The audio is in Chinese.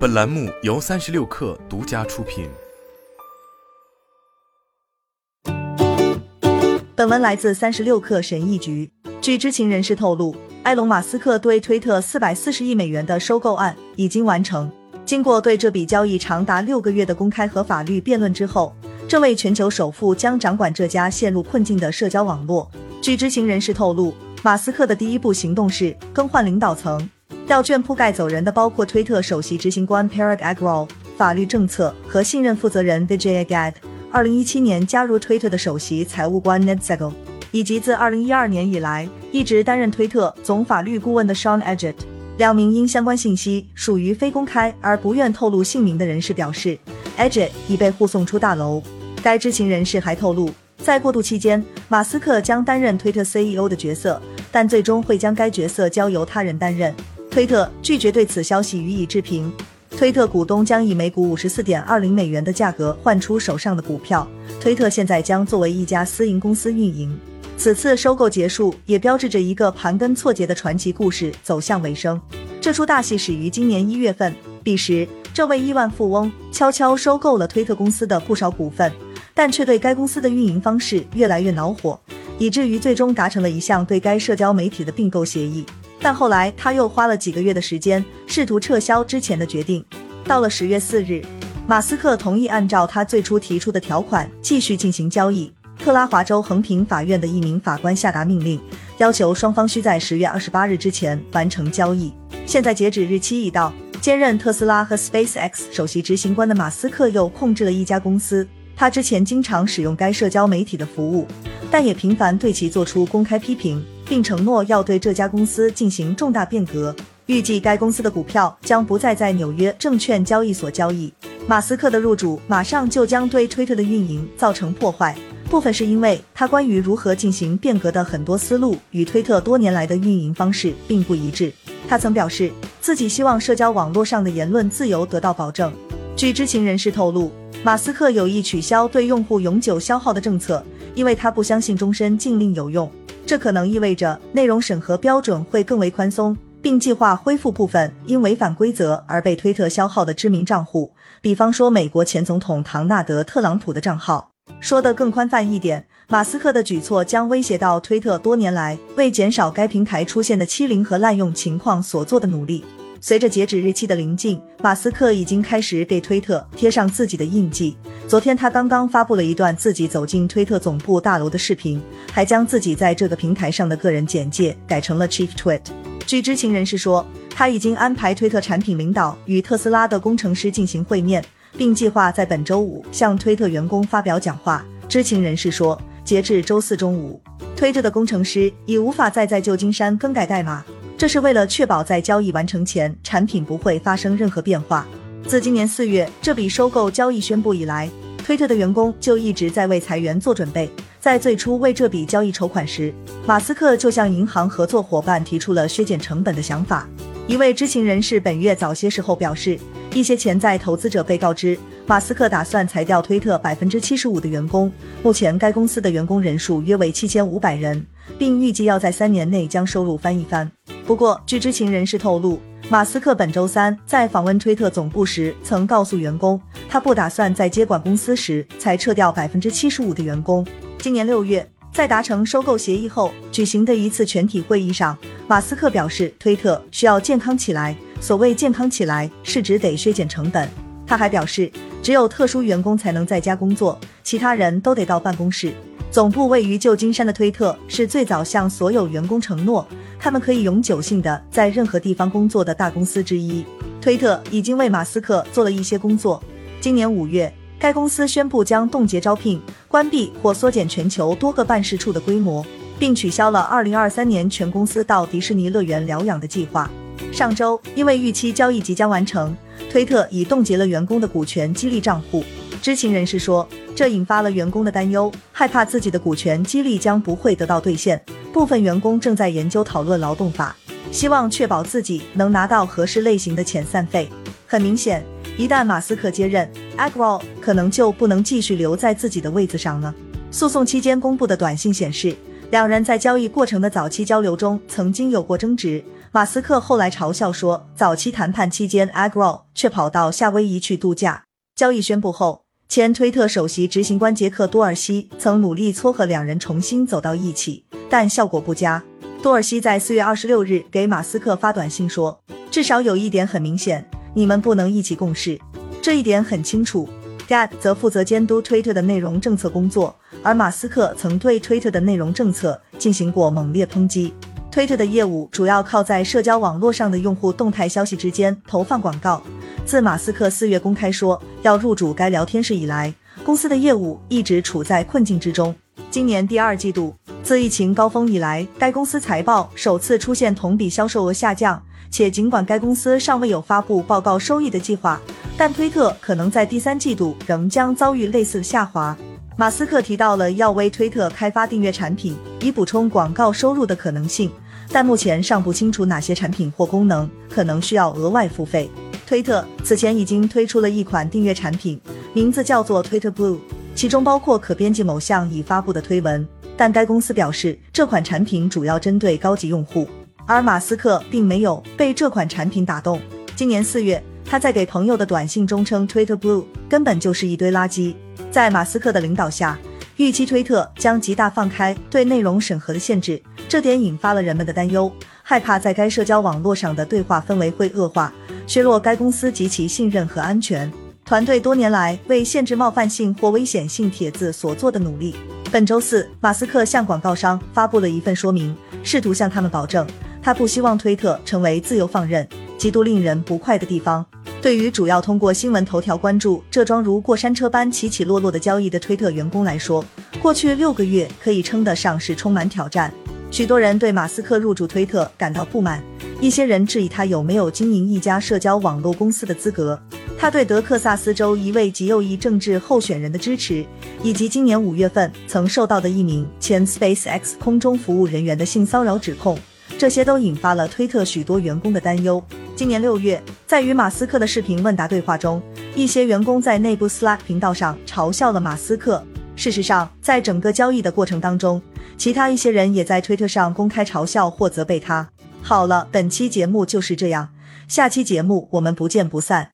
本栏目由三十六氪独家出品。本文来自三十六氪神译局。据知情人士透露，埃隆·马斯克对推特四百四十亿美元的收购案已经完成。经过对这笔交易长达六个月的公开和法律辩论之后，这位全球首富将掌管这家陷入困境的社交网络。据知情人士透露，马斯克的第一步行动是更换领导层。掉卷铺盖走人的包括推特首席执行官 Parag Agrawal、法律政策和信任负责人 Vijay Agad，二零一七年加入推特的首席财务官 Ned Segal，以及自二零一二年以来一直担任推特总法律顾问的 Sean e d g e t。两名因相关信息属于非公开而不愿透露姓名的人士表示 e d g e t 已被护送出大楼。该知情人士还透露，在过渡期间，马斯克将担任推特 CEO 的角色，但最终会将该角色交由他人担任。推特拒绝对此消息予以置评。推特股东将以每股五十四点二零美元的价格换出手上的股票。推特现在将作为一家私营公司运营。此次收购结束，也标志着一个盘根错节的传奇故事走向尾声。这出大戏始于今年一月份，彼时这位亿万富翁悄悄收购了推特公司的不少股份，但却对该公司的运营方式越来越恼火，以至于最终达成了一项对该社交媒体的并购协议。但后来他又花了几个月的时间，试图撤销之前的决定。到了十月四日，马斯克同意按照他最初提出的条款继续进行交易。特拉华州横平法院的一名法官下达命令，要求双方需在十月二十八日之前完成交易。现在截止日期已到，兼任特斯拉和 SpaceX 首席执行官的马斯克又控制了一家公司。他之前经常使用该社交媒体的服务，但也频繁对其做出公开批评。并承诺要对这家公司进行重大变革。预计该公司的股票将不再在纽约证券交易所交易。马斯克的入主马上就将对推特的运营造成破坏，部分是因为他关于如何进行变革的很多思路与推特多年来的运营方式并不一致。他曾表示自己希望社交网络上的言论自由得到保证。据知情人士透露，马斯克有意取消对用户永久消耗的政策，因为他不相信终身禁令有用。这可能意味着内容审核标准会更为宽松，并计划恢复部分因违反规则而被推特消耗的知名账户，比方说美国前总统唐纳德·特朗普的账号。说得更宽泛一点，马斯克的举措将威胁到推特多年来为减少该平台出现的欺凌和滥用情况所做的努力。随着截止日期的临近，马斯克已经开始给推特贴上自己的印记。昨天，他刚刚发布了一段自己走进推特总部大楼的视频，还将自己在这个平台上的个人简介改成了 Chief Tweet。据知情人士说，他已经安排推特产品领导与特斯拉的工程师进行会面，并计划在本周五向推特员工发表讲话。知情人士说，截至周四中午，推特的工程师已无法再在旧金山更改代码。这是为了确保在交易完成前，产品不会发生任何变化。自今年四月这笔收购交易宣布以来，推特的员工就一直在为裁员做准备。在最初为这笔交易筹款时，马斯克就向银行合作伙伴提出了削减成本的想法。一位知情人士本月早些时候表示，一些潜在投资者被告知，马斯克打算裁掉推特百分之七十五的员工。目前该公司的员工人数约为七千五百人，并预计要在三年内将收入翻一番。不过，据知情人士透露，马斯克本周三在访问推特总部时，曾告诉员工，他不打算在接管公司时才撤掉百分之七十五的员工。今年六月，在达成收购协议后举行的一次全体会议上，马斯克表示，推特需要健康起来。所谓健康起来，是指得削减成本。他还表示，只有特殊员工才能在家工作，其他人都得到办公室。总部位于旧金山的推特是最早向所有员工承诺。他们可以永久性的在任何地方工作的大公司之一。推特已经为马斯克做了一些工作。今年五月，该公司宣布将冻结招聘、关闭或缩减全球多个办事处的规模，并取消了2023年全公司到迪士尼乐园疗养的计划。上周，因为预期交易即将完成，推特已冻结了员工的股权激励账户。知情人士说，这引发了员工的担忧，害怕自己的股权激励将不会得到兑现。部分员工正在研究讨论劳动法，希望确保自己能拿到合适类型的遣散费。很明显，一旦马斯克接任 a g r a l 可能就不能继续留在自己的位子上了。诉讼期间公布的短信显示，两人在交易过程的早期交流中曾经有过争执。马斯克后来嘲笑说，早期谈判期间 a g r o 却跑到夏威夷去度假。交易宣布后，前推特首席执行官杰克多尔西曾努力撮合两人重新走到一起，但效果不佳。多尔西在四月二十六日给马斯克发短信说：“至少有一点很明显，你们不能一起共事。这一点很清楚。” Gad 则负责监督推特的内容政策工作，而马斯克曾对推特的内容政策进行过猛烈抨击。推特的业务主要靠在社交网络上的用户动态消息之间投放广告。自马斯克四月公开说要入主该聊天室以来，公司的业务一直处在困境之中。今年第二季度，自疫情高峰以来，该公司财报首次出现同比销售额下降。且尽管该公司尚未有发布报告收益的计划，但推特可能在第三季度仍将遭遇类似的下滑。马斯克提到了要为推特开发订阅产品，以补充广告收入的可能性，但目前尚不清楚哪些产品或功能可能需要额外付费。推特此前已经推出了一款订阅产品，名字叫做 Twitter Blue，其中包括可编辑某项已发布的推文，但该公司表示这款产品主要针对高级用户，而马斯克并没有被这款产品打动。今年四月，他在给朋友的短信中称 Twitter Blue 根本就是一堆垃圾。在马斯克的领导下，预期推特将极大放开对内容审核的限制，这点引发了人们的担忧，害怕在该社交网络上的对话氛围会恶化，削弱该公司及其信任和安全。团队多年来为限制冒犯性或危险性帖子所做的努力。本周四，马斯克向广告商发布了一份说明，试图向他们保证，他不希望推特成为自由放任、极度令人不快的地方。对于主要通过新闻头条关注这桩如过山车般起起落落的交易的推特员工来说，过去六个月可以称得上是充满挑战。许多人对马斯克入驻推特感到不满，一些人质疑他有没有经营一家社交网络公司的资格。他对德克萨斯州一位极右翼政治候选人的支持，以及今年五月份曾受到的一名前 SpaceX 空中服务人员的性骚扰指控，这些都引发了推特许多员工的担忧。今年六月，在与马斯克的视频问答对话中，一些员工在内部 Slack 频道上嘲笑了马斯克。事实上，在整个交易的过程当中，其他一些人也在推特上公开嘲笑或责备他。好了，本期节目就是这样，下期节目我们不见不散。